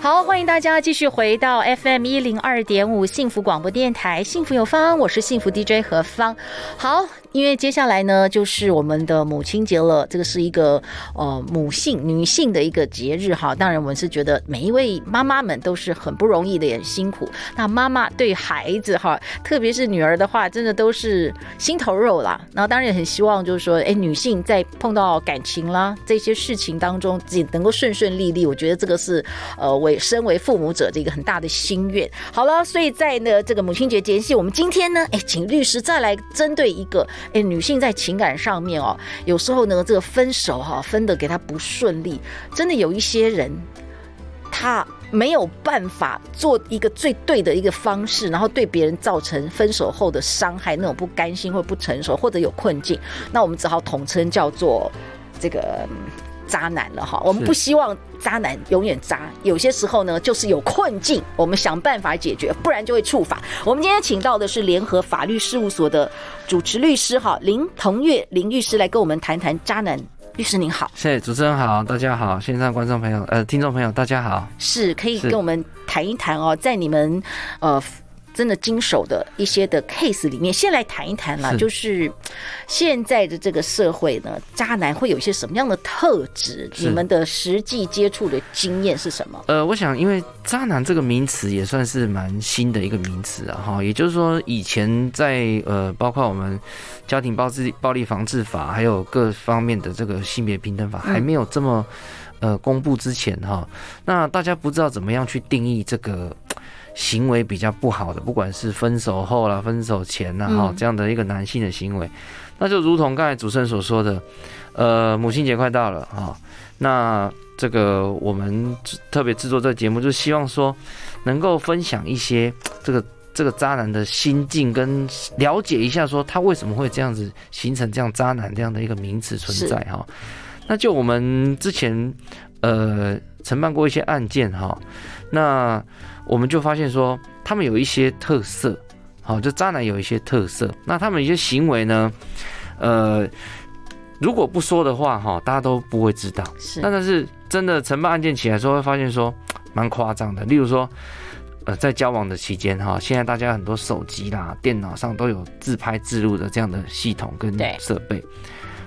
好，欢迎大家继续回到 FM 一零二点五幸福广播电台，幸福有方，我是幸福 DJ 何芳。好。因为接下来呢，就是我们的母亲节了。这个是一个呃母性女性的一个节日哈。当然，我们是觉得每一位妈妈们都是很不容易的，也很辛苦。那妈妈对孩子哈，特别是女儿的话，真的都是心头肉啦。然后当然也很希望，就是说，哎，女性在碰到感情啦这些事情当中，自己能够顺顺利利。我觉得这个是呃，为身为父母者的一个很大的心愿。好了，所以在呢这个母亲节间隙，我们今天呢，哎，请律师再来针对一个。哎，女性在情感上面哦，有时候呢，这个分手哈，分的给她不顺利，真的有一些人，他没有办法做一个最对的一个方式，然后对别人造成分手后的伤害，那种不甘心或不成熟，或者有困境，那我们只好统称叫做这个。渣男了哈，我们不希望渣男永远渣，有些时候呢，就是有困境，我们想办法解决，不然就会触法。我们今天请到的是联合法律事务所的主持律师哈林腾月林律师来跟我们谈谈渣男。律师您好，谢谢主持人好，大家好，线上观众朋友呃听众朋友大家好，是可以跟我们谈一谈哦，在你们呃。真的经手的一些的 case 里面，先来谈一谈啦。就是现在的这个社会呢，渣男会有一些什么样的特质？你们的实际接触的经验是什么？呃，我想，因为渣男这个名词也算是蛮新的一个名词啊，哈，也就是说，以前在呃，包括我们家庭暴力暴力防治法，还有各方面的这个性别平等法还没有这么呃公布之前，哈，那大家不知道怎么样去定义这个。行为比较不好的，不管是分手后啦、分手前呐，哈，这样的一个男性的行为，那就如同刚才主持人所说的，呃，母亲节快到了啊，那这个我们特别制作这个节目，就希望说能够分享一些这个这个渣男的心境，跟了解一下说他为什么会这样子形成这样渣男这样的一个名词存在哈。那就我们之前呃承办过一些案件哈，那。我们就发现说，他们有一些特色，好，就渣男有一些特色。那他们一些行为呢，呃，如果不说的话，哈，大家都不会知道。是，那但是真的承办案件起来之后，会发现说，蛮夸张的。例如说，呃，在交往的期间，哈，现在大家很多手机啦、电脑上都有自拍自录的这样的系统跟设备。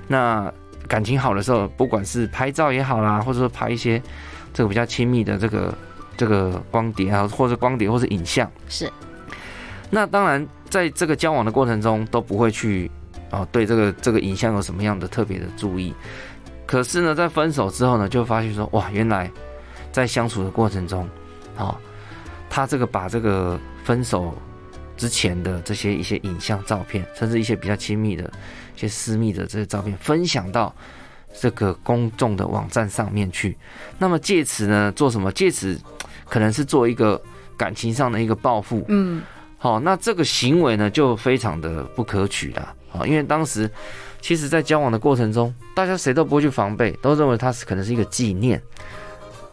那感情好的时候，不管是拍照也好啦，或者说拍一些这个比较亲密的这个。这个光碟啊，或者光碟，或者影像是。那当然，在这个交往的过程中都不会去哦，对这个这个影像有什么样的特别的注意。可是呢，在分手之后呢，就发现说，哇，原来在相处的过程中，哦，他这个把这个分手之前的这些一些影像、照片，甚至一些比较亲密的、一些私密的这些照片，分享到。这个公众的网站上面去，那么借此呢，做什么？借此 可能是做一个感情上的一个报复。嗯，好，那这个行为呢，就非常的不可取了。啊，因为当时其实，在交往的过程中，大家谁都不会去防备，都认为它是可能是一个纪念。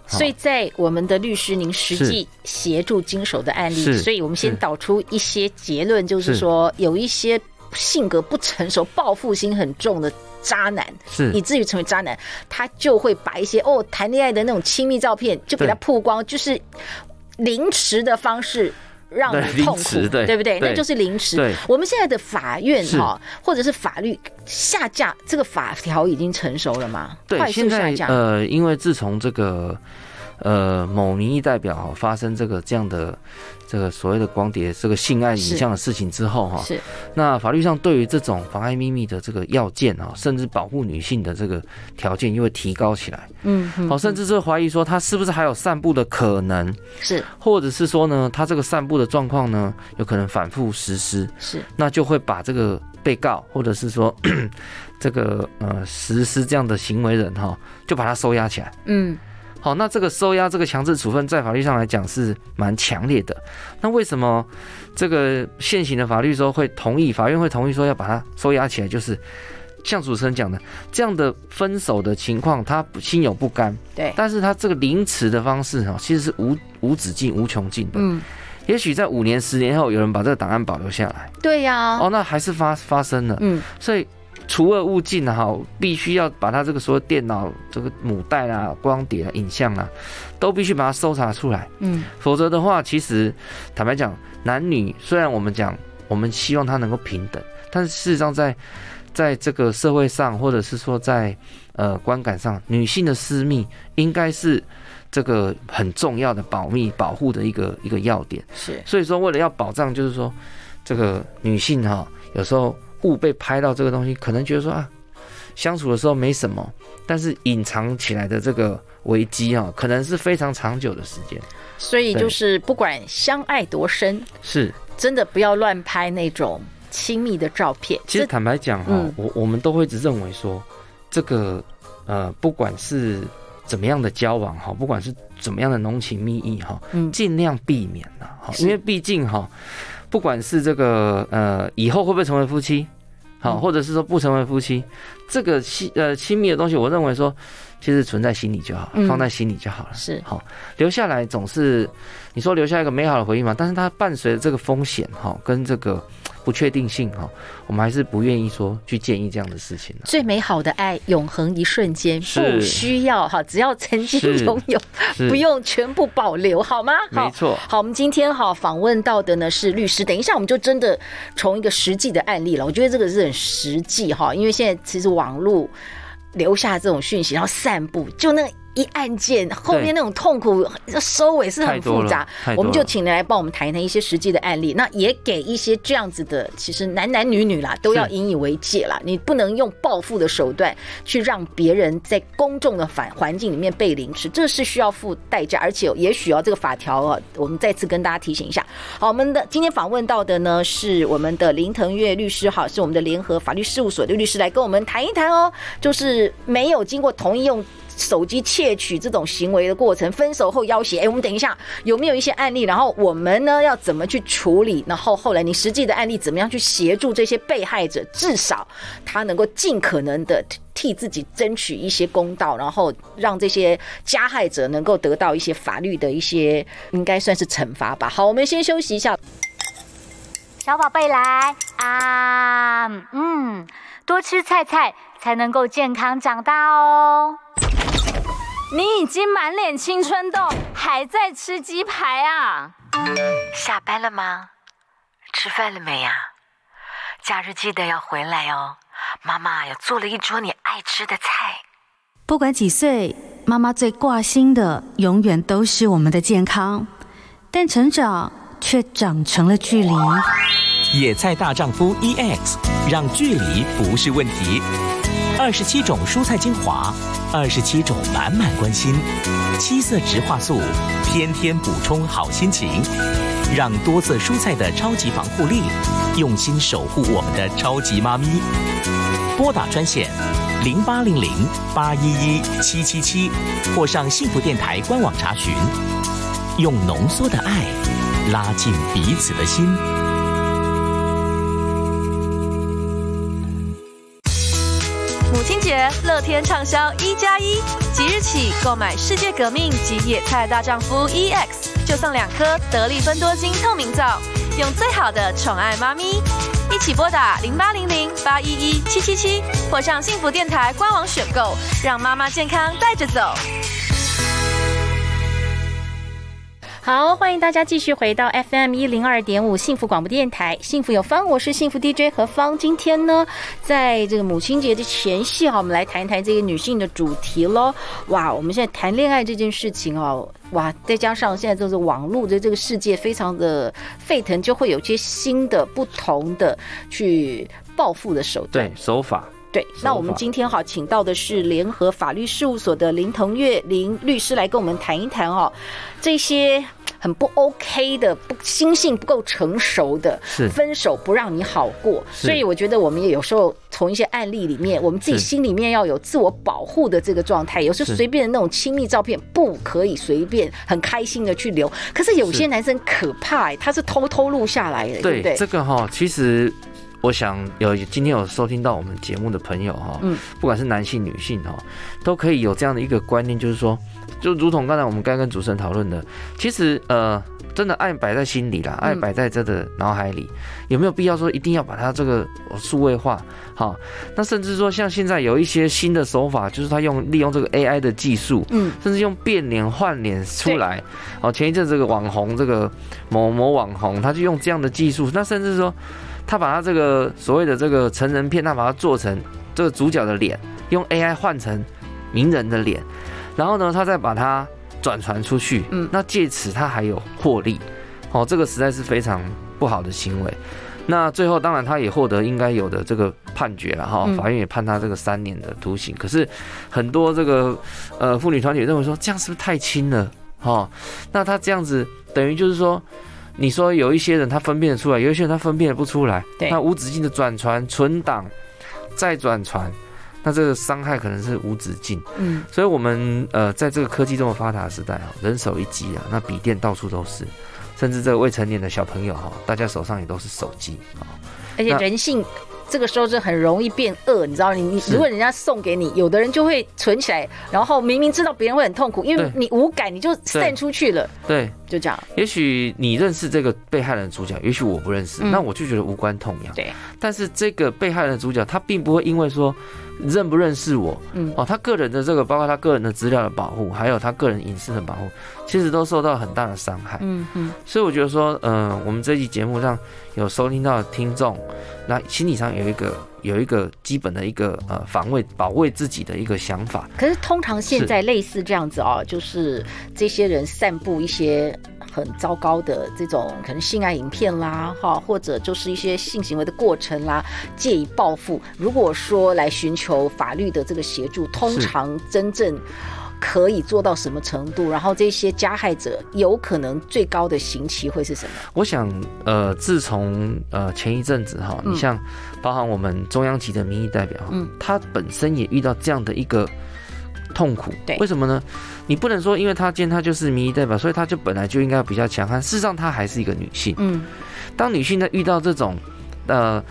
所以在我们的律师您实际协助经手的案例，所以我们先导出一些结论，就是说有一些性格不成熟、报复心很重的。渣男是以至于成为渣男，他就会把一些哦谈恋爱的那种亲密照片就给他曝光，就是凌迟的方式让你痛苦，对，对不对？那就是凌迟。我们现在的法院哈，或者是法律下架这个法条已经成熟了吗？对，现在呃，因为自从这个。呃，某民意代表发生这个这样的这个所谓的光碟这个性爱影像的事情之后哈，是。那法律上对于这种妨碍秘密的这个要件啊，甚至保护女性的这个条件又会提高起来，嗯，好，甚至是怀疑说他是不是还有散布的可能，是，或者是说呢，他这个散布的状况呢，有可能反复实施，是，那就会把这个被告或者是说 这个呃实施这样的行为人哈，就把他收押起来，嗯。好，那这个收押这个强制处分在法律上来讲是蛮强烈的。那为什么这个现行的法律说会同意，法院会同意说要把它收押起来？就是像主持人讲的，这样的分手的情况，他心有不甘。对，但是他这个凌迟的方式哈，其实是无无止境、无穷尽的。嗯。也许在五年、十年后，有人把这个档案保留下来。对呀、啊，哦，那还是发发生了。嗯，所以除恶务尽哈，必须要把他这个所有电脑、这个母带啊、光碟啊、影像啊，都必须把它搜查出来。嗯，否则的话，其实坦白讲，男女虽然我们讲我们希望他能够平等，但是事实上在在这个社会上，或者是说在呃观感上，女性的私密应该是。这个很重要的保密保护的一个一个要点是，所以说为了要保障，就是说这个女性哈，有时候误被拍到这个东西，可能觉得说啊，相处的时候没什么，但是隐藏起来的这个危机啊，可能是非常长久的时间。所以就是不管相爱多深，是真的不要乱拍那种亲密的照片。其实坦白讲哈，我我们都会一直认为说，这个呃，不管是。怎么样的交往哈，不管是怎么样的浓情蜜意哈，尽量避免了哈，因为毕竟哈，不管是这个呃以后会不会成为夫妻，好，或者是说不成为夫妻，这个亲呃亲密的东西，我认为说其实存在心里就好，放在心里就好了，是。好。留下来总是你说留下一个美好的回忆嘛，但是它伴随着这个风险哈，跟这个。不确定性哈，我们还是不愿意说去建议这样的事情。最美好的爱，永恒一瞬间，不需要哈，只要曾经拥有，不用全部保留，好吗？没错。好，我们今天哈访问到的呢是律师，等一下我们就真的从一个实际的案例了。我觉得这个是很实际哈，因为现在其实网络留下这种讯息，然后散布，就那个。一案件后面那种痛苦收尾是很复杂，我们就请人来帮我们谈一谈一些实际的案例，那也给一些这样子的，其实男男女女啦都要引以为戒啦。你不能用报复的手段去让别人在公众的反环境里面被凌迟，这是需要付代价，而且也许要这个法条啊，我们再次跟大家提醒一下。好，我们的今天访问到的呢是我们的林腾岳律师，哈，是我们的联合法律事务所的律师来跟我们谈一谈哦，就是没有经过同意用。手机窃取这种行为的过程，分手后要挟，哎，我们等一下有没有一些案例？然后我们呢要怎么去处理？然后后来你实际的案例怎么样去协助这些被害者？至少他能够尽可能的替自己争取一些公道，然后让这些加害者能够得到一些法律的一些应该算是惩罚吧。好，我们先休息一下。小宝贝来啊，嗯，多吃菜菜才能够健康长大哦。你已经满脸青春痘，还在吃鸡排啊？下班了吗？吃饭了没呀？假日记得要回来哦，妈妈有做了一桌你爱吃的菜。不管几岁，妈妈最挂心的永远都是我们的健康，但成长却长成了距离。野菜大丈夫 EX，让距离不是问题。二十七种蔬菜精华，二十七种满满关心，七色植化素，天天补充好心情，让多色蔬菜的超级防护力，用心守护我们的超级妈咪。拨打专线零八零零八一一七七七，或上幸福电台官网查询，用浓缩的爱拉近彼此的心。乐天畅销一加一，即日起购买世界革命及野菜大丈夫 EX，就送两颗得力芬多精透明皂，用最好的宠爱妈咪。一起拨打零八零零八一一七七七，或上幸福电台官网选购，让妈妈健康带着走。好，欢迎大家继续回到 FM 一零二点五幸福广播电台，幸福有方，我是幸福 DJ 何芳。今天呢，在这个母亲节的前夕哈，我们来谈一谈这个女性的主题喽。哇，我们现在谈恋爱这件事情哦，哇，再加上现在就是网络的这个世界非常的沸腾，就会有些新的不同的去报复的手段，对手法。对，那我们今天哈，请到的是联合法律事务所的林腾岳林律师来跟我们谈一谈哦，这些很不 OK 的，不心性不够成熟的，是分手不让你好过。所以我觉得我们也有时候从一些案例里面，我们自己心里面要有自我保护的这个状态。有时候随便的那种亲密照片不可以随便很开心的去留。可是有些男生可怕、欸，他是偷偷录下来的，对不对？这个哈，其实。我想有今天有收听到我们节目的朋友哈，嗯，不管是男性女性哈，都可以有这样的一个观念，就是说，就如同刚才我们刚跟主持人讨论的，其实呃，真的爱摆在心里啦，爱摆在这的脑海里，有没有必要说一定要把它这个数位化？好，那甚至说像现在有一些新的手法，就是他用利用这个 AI 的技术，嗯，甚至用变脸换脸出来。哦，前一阵这个网红这个某某网红，他就用这样的技术，那甚至说。他把他这个所谓的这个成人片，他把它做成这个主角的脸，用 AI 换成名人的脸，然后呢，他再把它转传出去，嗯，那借此他还有获利，哦，这个实在是非常不好的行为。那最后当然他也获得应该有的这个判决了哈，法院也判他这个三年的徒刑。可是很多这个呃妇女团体认为说，这样是不是太轻了？哈，那他这样子等于就是说。你说有一些人他分辨得出来，有一些人他分辨不出来，对，那无止境的转传、存档、再转传，那这个伤害可能是无止境。嗯，所以我们呃，在这个科技这么发达的时代啊，人手一机啊，那笔电到处都是，甚至这个未成年的小朋友哈，大家手上也都是手机啊，而且人性。这个时候是很容易变恶，你知道？你你如果人家送给你，有的人就会存起来，然后明明知道别人会很痛苦，因为你无感，你就散出去了。对，就这样。也许你认识这个被害人的主角，也许我不认识，那我就觉得无关痛痒。对。但是这个被害人的主角，他并不会因为说认不认识我，嗯，哦，他个人的这个，包括他个人的资料的保护，还有他个人隐私的保护，其实都受到很大的伤害。嗯嗯。所以我觉得说，嗯，我们这期节目让有收听到的听众。那心理上有一个有一个基本的一个呃防卫保卫自己的一个想法。可是通常现在类似这样子哦，就是这些人散布一些很糟糕的这种可能性爱影片啦，哈，或者就是一些性行为的过程啦，借以报复。如果说来寻求法律的这个协助，通常真正。可以做到什么程度？然后这些加害者有可能最高的刑期会是什么？我想，呃，自从呃前一阵子哈，你像包含我们中央级的民意代表，嗯，他本身也遇到这样的一个痛苦。对，为什么呢？你不能说因为他今天他就是民意代表，所以他就本来就应该比较强悍。事实上，他还是一个女性。嗯，当女性在遇到这种呃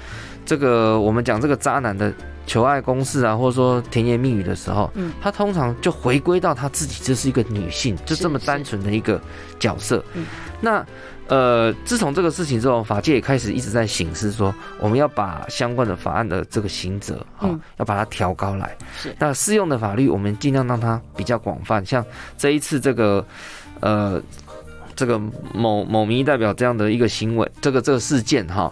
这个我们讲这个渣男的。求爱公式啊，或者说甜言蜜语的时候，嗯，他通常就回归到他自己，这是一个女性，就这么单纯的一个角色。嗯，那呃，自从这个事情之后，法界也开始一直在醒思说，我们要把相关的法案的这个刑责，哈，要把它调高来。是，那适用的法律，我们尽量让它比较广泛。像这一次这个，呃，这个某某民意代表这样的一个行为，这个这个事件，哈，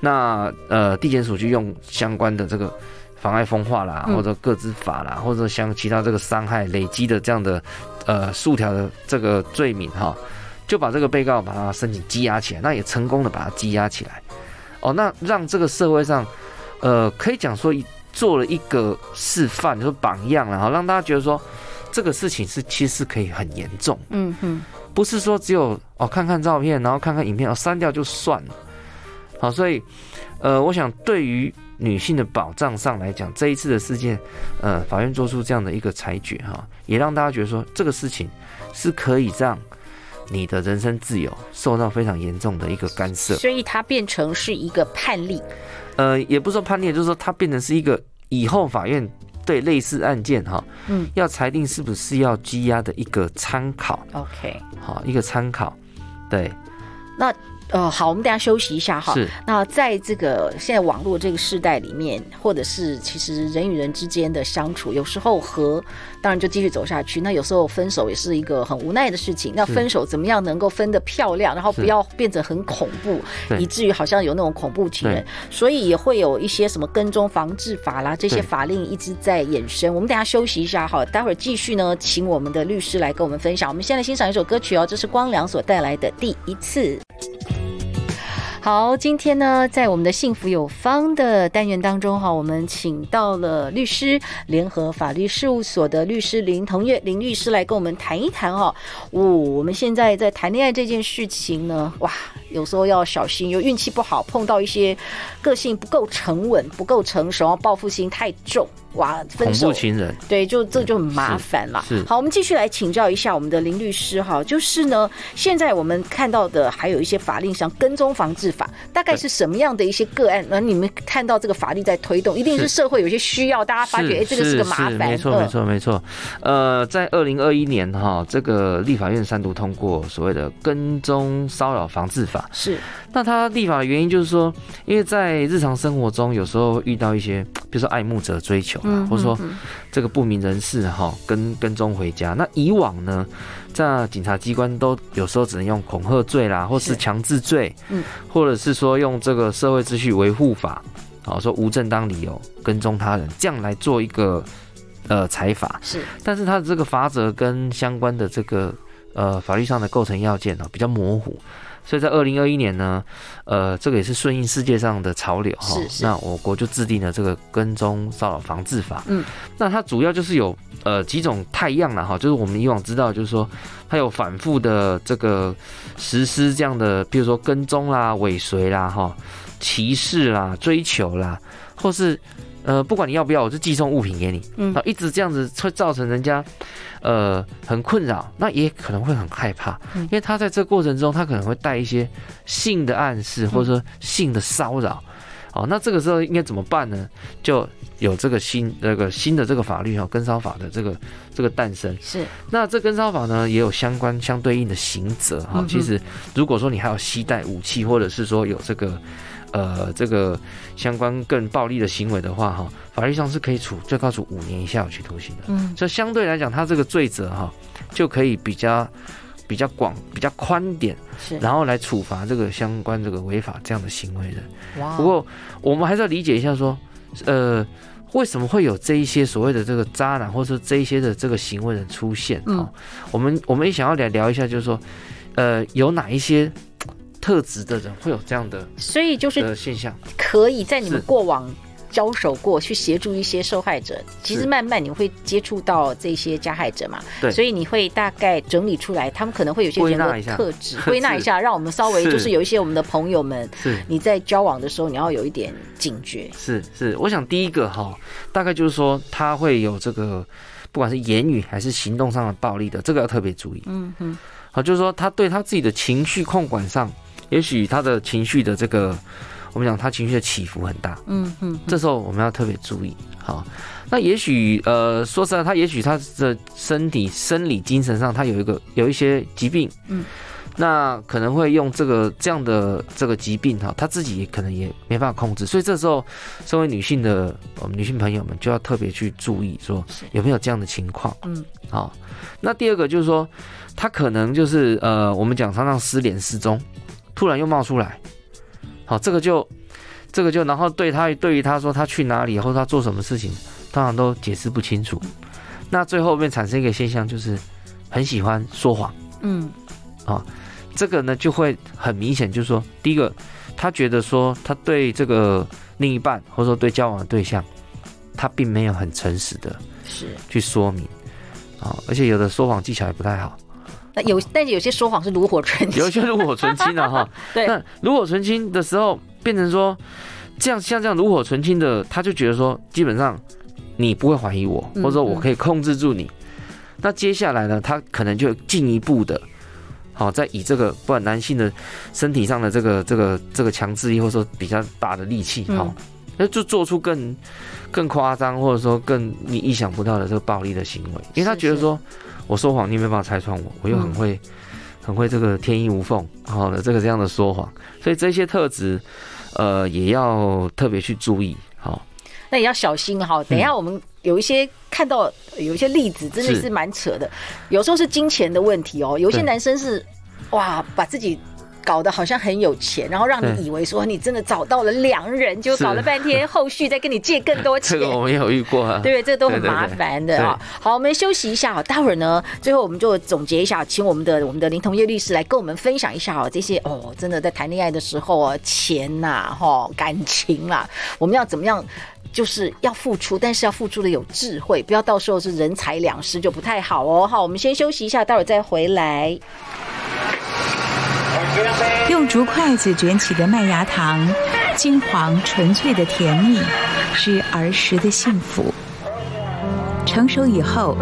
那呃，地检署就用相关的这个。妨碍风化啦，或者各自法啦，或者像其他这个伤害累积的这样的呃数条的这个罪名哈，就把这个被告把他申请羁押起来，那也成功的把他羁押起来。哦，那让这个社会上呃可以讲说做了一个示范，就是榜样，然后让大家觉得说这个事情是其实是可以很严重。嗯哼，不是说只有哦看看照片，然后看看影片，哦删掉就算了。好，所以呃，我想对于。女性的保障上来讲，这一次的事件，呃，法院做出这样的一个裁决哈，也让大家觉得说，这个事情是可以让你的人身自由受到非常严重的一个干涉，所以它变成是一个判例。呃，也不是说判例，就是说它变成是一个以后法院对类似案件哈，嗯，要裁定是不是要羁押的一个参考。OK，好，一个参考，对，那。呃，好，我们等下休息一下哈。是。那在这个现在网络这个时代里面，或者是其实人与人之间的相处，有时候和当然就继续走下去。那有时候分手也是一个很无奈的事情。那分手怎么样能够分得漂亮，然后不要变得很恐怖，以至于好像有那种恐怖情人。所以也会有一些什么跟踪防治法啦，这些法令一直在衍生。我们等下休息一下哈，待会儿继续呢，请我们的律师来跟我们分享。我们先来欣赏一首歌曲哦，这是光良所带来的第一次。好，今天呢，在我们的幸福有方的单元当中哈，我们请到了律师联合法律事务所的律师林腾月林律师来跟我们谈一谈哈。哦，我们现在在谈恋爱这件事情呢，哇，有时候要小心，有运气不好碰到一些个性不够沉稳、不够成熟、报复心太重。哇，分手，情人，对，就这就很麻烦了。是，好，我们继续来请教一下我们的林律师哈，就是呢，现在我们看到的还有一些法令上跟踪防治法，大概是什么样的一些个案？那你们看到这个法律在推动，一定是社会有些需要，大家发觉哎，这个是个麻烦。没错，没错，没错。呃，在二零二一年哈，这个立法院三读通过所谓的跟踪骚扰防治法。是，那它立法的原因就是说，因为在日常生活中有时候遇到一些，比如说爱慕者追求。嗯，或者说这个不明人士哈跟跟踪回家，那以往呢，在警察机关都有时候只能用恐吓罪啦，或是强制罪，嗯，或者是说用这个社会秩序维护法，好说无正当理由跟踪他人，这样来做一个呃裁罚。是，但是他的这个法则跟相关的这个呃法律上的构成要件呢比较模糊。所以在二零二一年呢，呃，这个也是顺应世界上的潮流哈。那我国就制定了这个跟踪骚扰防治法。嗯，那它主要就是有呃几种太样了哈，就是我们以往知道，就是说它有反复的这个实施这样的，比如说跟踪啦、尾随啦、哈、歧视啦、追求啦，或是。呃，不管你要不要，我就寄送物品给你，嗯，一直这样子会造成人家，呃，很困扰，那也可能会很害怕，因为他在这个过程中，他可能会带一些性的暗示，或者说性的骚扰，哦，那这个时候应该怎么办呢？就有这个新那个新的这个法律哈，跟骚法的这个这个诞生。是，那这跟骚法呢也有相关相对应的刑责哈，其实如果说你还有携带武器，或者是说有这个。呃，这个相关更暴力的行为的话，哈，法律上是可以处最高处五年以下有期徒刑的。嗯，所以相对来讲，他这个罪责哈，就可以比较比较广、比较宽点，是，然后来处罚这个相关这个违法这样的行为人。哇，不过我们还是要理解一下，说，呃，为什么会有这一些所谓的这个渣男，或者说这一些的这个行为人出现？嗯，我们我们也想要来聊一下，就是说，呃，有哪一些？特质的人会有这样的，所以就是现象，可以在你们过往交手过去协助一些受害者，其实慢慢你会接触到这些加害者嘛，对，所以你会大概整理出来，他们可能会有些什么特质，归纳一下，让我们稍微就是。有一些我们的朋友们，是。你在交往的时候你要有一点警觉，是是，我想第一个哈，大概就是说他会有这个不管是言语还是行动上的暴力的，这个要特别注意，嗯哼，好，就是说他对他自己的情绪控管上。也许他的情绪的这个，我们讲他情绪的起伏很大，嗯嗯，这时候我们要特别注意。好，那也许呃，说实在，他也许他的身体、生理、精神上，他有一个有一些疾病，嗯，那可能会用这个这样的这个疾病哈，他自己也可能也没办法控制，所以这时候，身为女性的我们女性朋友们就要特别去注意，说有没有这样的情况，嗯，好。那第二个就是说，他可能就是呃，我们讲常常失联失踪。突然又冒出来，好，这个就，这个就，然后对他对于他说他去哪里或者他做什么事情，通常都解释不清楚。那最后面产生一个现象，就是很喜欢说谎。嗯，啊，这个呢就会很明显，就是说，第一个，他觉得说他对这个另一半或者说对交往的对象，他并没有很诚实的，是去说明，啊，而且有的说谎技巧也不太好。那有，但是有些说谎是炉火纯青，有些炉火纯青的哈。对，那炉火纯青的时候，变成说这样像这样炉火纯青的，他就觉得说，基本上你不会怀疑我，或者说我可以控制住你。那接下来呢，他可能就进一步的，好，再以这个不管男性的身体上的这个这个这个强制力，或者说比较大的力气，好，那就做出更更夸张，或者说更你意想不到的这个暴力的行为，因为他觉得说。我说谎，你没办法拆穿我，我又很会，很会这个天衣无缝，好的这个这样的说谎，所以这些特质，呃，也要特别去注意，好，那也要小心哈。等一下我们有一些看到有一些例子，真的是。蛮扯的，有时候是金钱的问题哦，有些男生是哇，把自己。搞得好像很有钱，然后让你以为说你真的找到了良人，就搞了半天，后续再跟你借更多 钱。这个我们有遇过啊，对 不对？这个都很麻烦的啊。好，我们休息一下啊，待会儿呢，最后我们就总结一下，请我们的我们的林同业律师来跟我们分享一下哦，这些哦，真的在谈恋爱的时候啊，钱呐，哈，感情啦，我们要怎么样？就是要付出，但是要付出的有智慧，不要到时候是人财两失就不太好哦。好，我们先休息一下，待会儿再回来。用竹筷子卷起的麦芽糖，金黄纯粹的甜蜜，是儿时的幸福。成熟以后，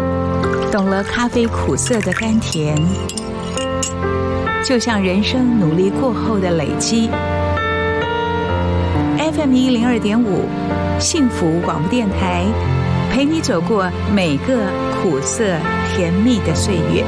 懂了咖啡苦涩的甘甜，就像人生努力过后的累积。FM 一零二点五，幸福广播电台，陪你走过每个苦涩甜蜜的岁月。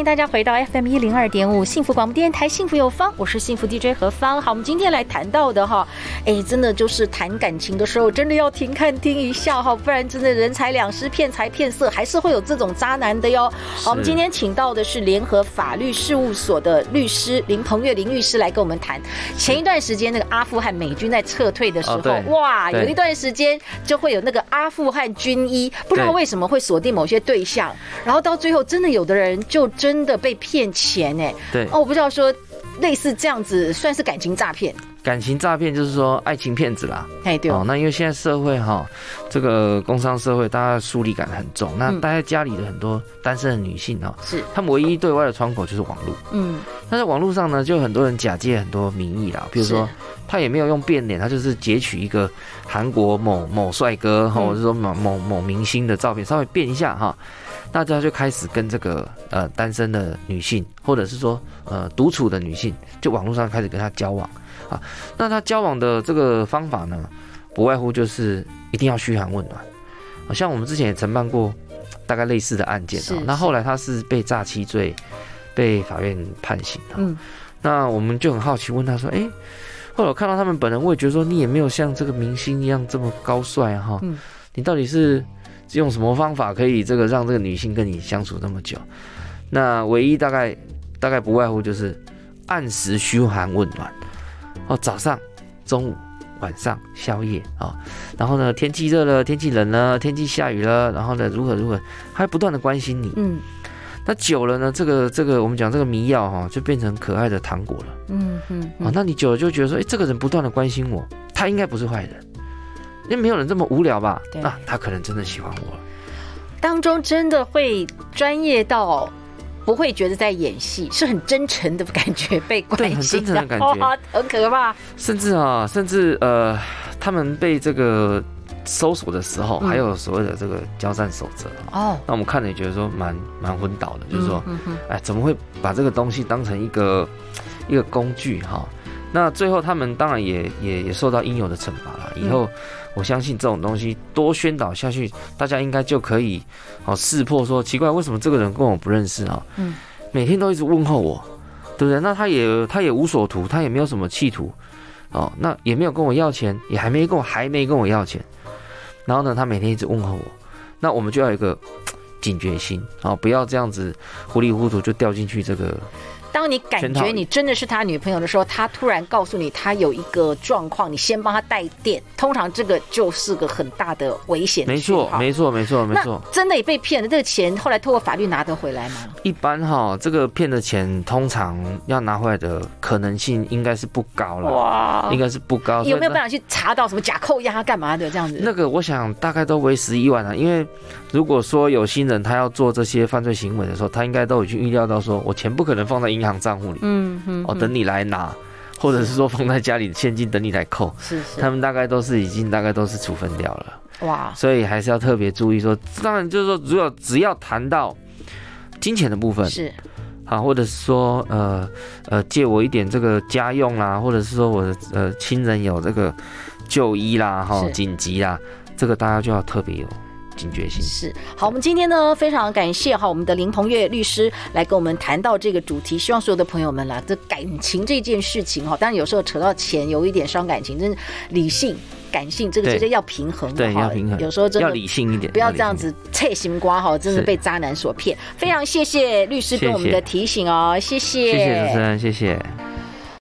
迎大家回到 FM 一零二点五幸福广播电台，幸福有方，我是幸福 DJ 何芳。好，我们今天来谈到的哈，哎，真的就是谈感情的时候，真的要停看听一下哈，不然真的人财两失，骗财骗色，还是会有这种渣男的哟。好，我们今天请到的是联合法律事务所的律师林鹏岳林律师来跟我们谈。前一段时间那个阿富汗美军在撤退的时候，哦、哇，有一段时间就会有那个阿富汗军医，不知道为什么会锁定某些对象，然后到最后真的有的人。就真的被骗钱哎，对。哦，我不知道说类似这样子算是感情诈骗？感情诈骗就是说爱情骗子啦，哎对。哦，那因为现在社会哈，这个工商社会大家疏离感很重，那待在家里的很多单身的女性哈，是。她们唯一对外的窗口就是网络，嗯，那在网络上呢，就很多人假借很多名义啦，比如说他也没有用变脸，他就是截取一个韩国某某帅哥或者是说某某某明星的照片，稍微变一下哈。大家就开始跟这个呃单身的女性，或者是说呃独处的女性，就网络上开始跟她交往啊。那她交往的这个方法呢，不外乎就是一定要嘘寒问暖。好像我们之前也承办过大概类似的案件啊。那后来她是被诈欺罪被法院判刑啊。嗯。那我们就很好奇问她说：“哎，后来我看到他们本人，我也觉得说你也没有像这个明星一样这么高帅哈。嗯。你到底是？”用什么方法可以这个让这个女性跟你相处那么久？那唯一大概大概不外乎就是按时嘘寒问暖哦，早上、中午、晚上、宵夜啊，然后呢，天气热了，天气冷了，天气下雨了，然后呢，如何如何，还不断的关心你。嗯，那久了呢，这个这个我们讲这个迷药哈，就变成可爱的糖果了。嗯嗯，啊，那你久了就觉得说，哎，这个人不断的关心我，他应该不是坏人。因为没有人这么无聊吧？那、啊、他可能真的喜欢我。当中真的会专业到不会觉得在演戏，是很真诚的感觉，被关心，很真诚的感觉，很可怕。甚至啊，甚至呃，他们被这个搜索的时候，还有所谓的这个交战守则哦。那我们看了也觉得说蛮蛮昏倒的，就是说，哎，怎么会把这个东西当成一个一个工具哈？那最后他们当然也也也受到应有的惩罚了，以后。我相信这种东西多宣导下去，大家应该就可以哦识破说奇怪，为什么这个人跟我不认识啊？嗯，每天都一直问候我，对不对？那他也他也无所图，他也没有什么企图，哦，那也没有跟我要钱，也还没跟我还没跟我要钱。然后呢，他每天一直问候我，那我们就要有一个警觉心啊，不要这样子糊里糊涂就掉进去这个。当你感觉你真的是他女朋友的时候，他突然告诉你他有一个状况，你先帮他带电，通常这个就是个很大的危险。没错，没错，没错，没错。真的也被骗了，这个钱后来透过法律拿得回来吗？一般哈，这个骗的钱通常要拿回来的可能性应该是不高了。哇，应该是不高。有没有办法去查到什么假扣押干嘛的这样子？那个我想大概都为时已晚了，因为如果说有心人他要做这些犯罪行为的时候，他应该都已经预料到说我钱不可能放在银行账户里，嗯嗯，哦，等你来拿，或者是说放在家里的现金等你来扣，是是，他们大概都是已经大概都是处分掉了，哇，所以还是要特别注意说，当然就是说，如果只要谈到金钱的部分是，啊，或者是说呃呃借我一点这个家用啦，或者是说我的呃亲人有这个就医啦哈紧急啦，这个大家就要特别有。警觉性是好，我们今天呢非常感谢哈我们的林朋岳律师来跟我们谈到这个主题，希望所有的朋友们啦，这感情这件事情哈，当然有时候扯到钱有一点伤感情，真是理性感性，这个就是要平衡的哈。对，要平衡。有时候真的要理性一点，不要这样子切心瓜哈，真的被渣男所骗。非常谢谢律师跟我们的提醒哦，谢谢，谢谢主持人，谢谢。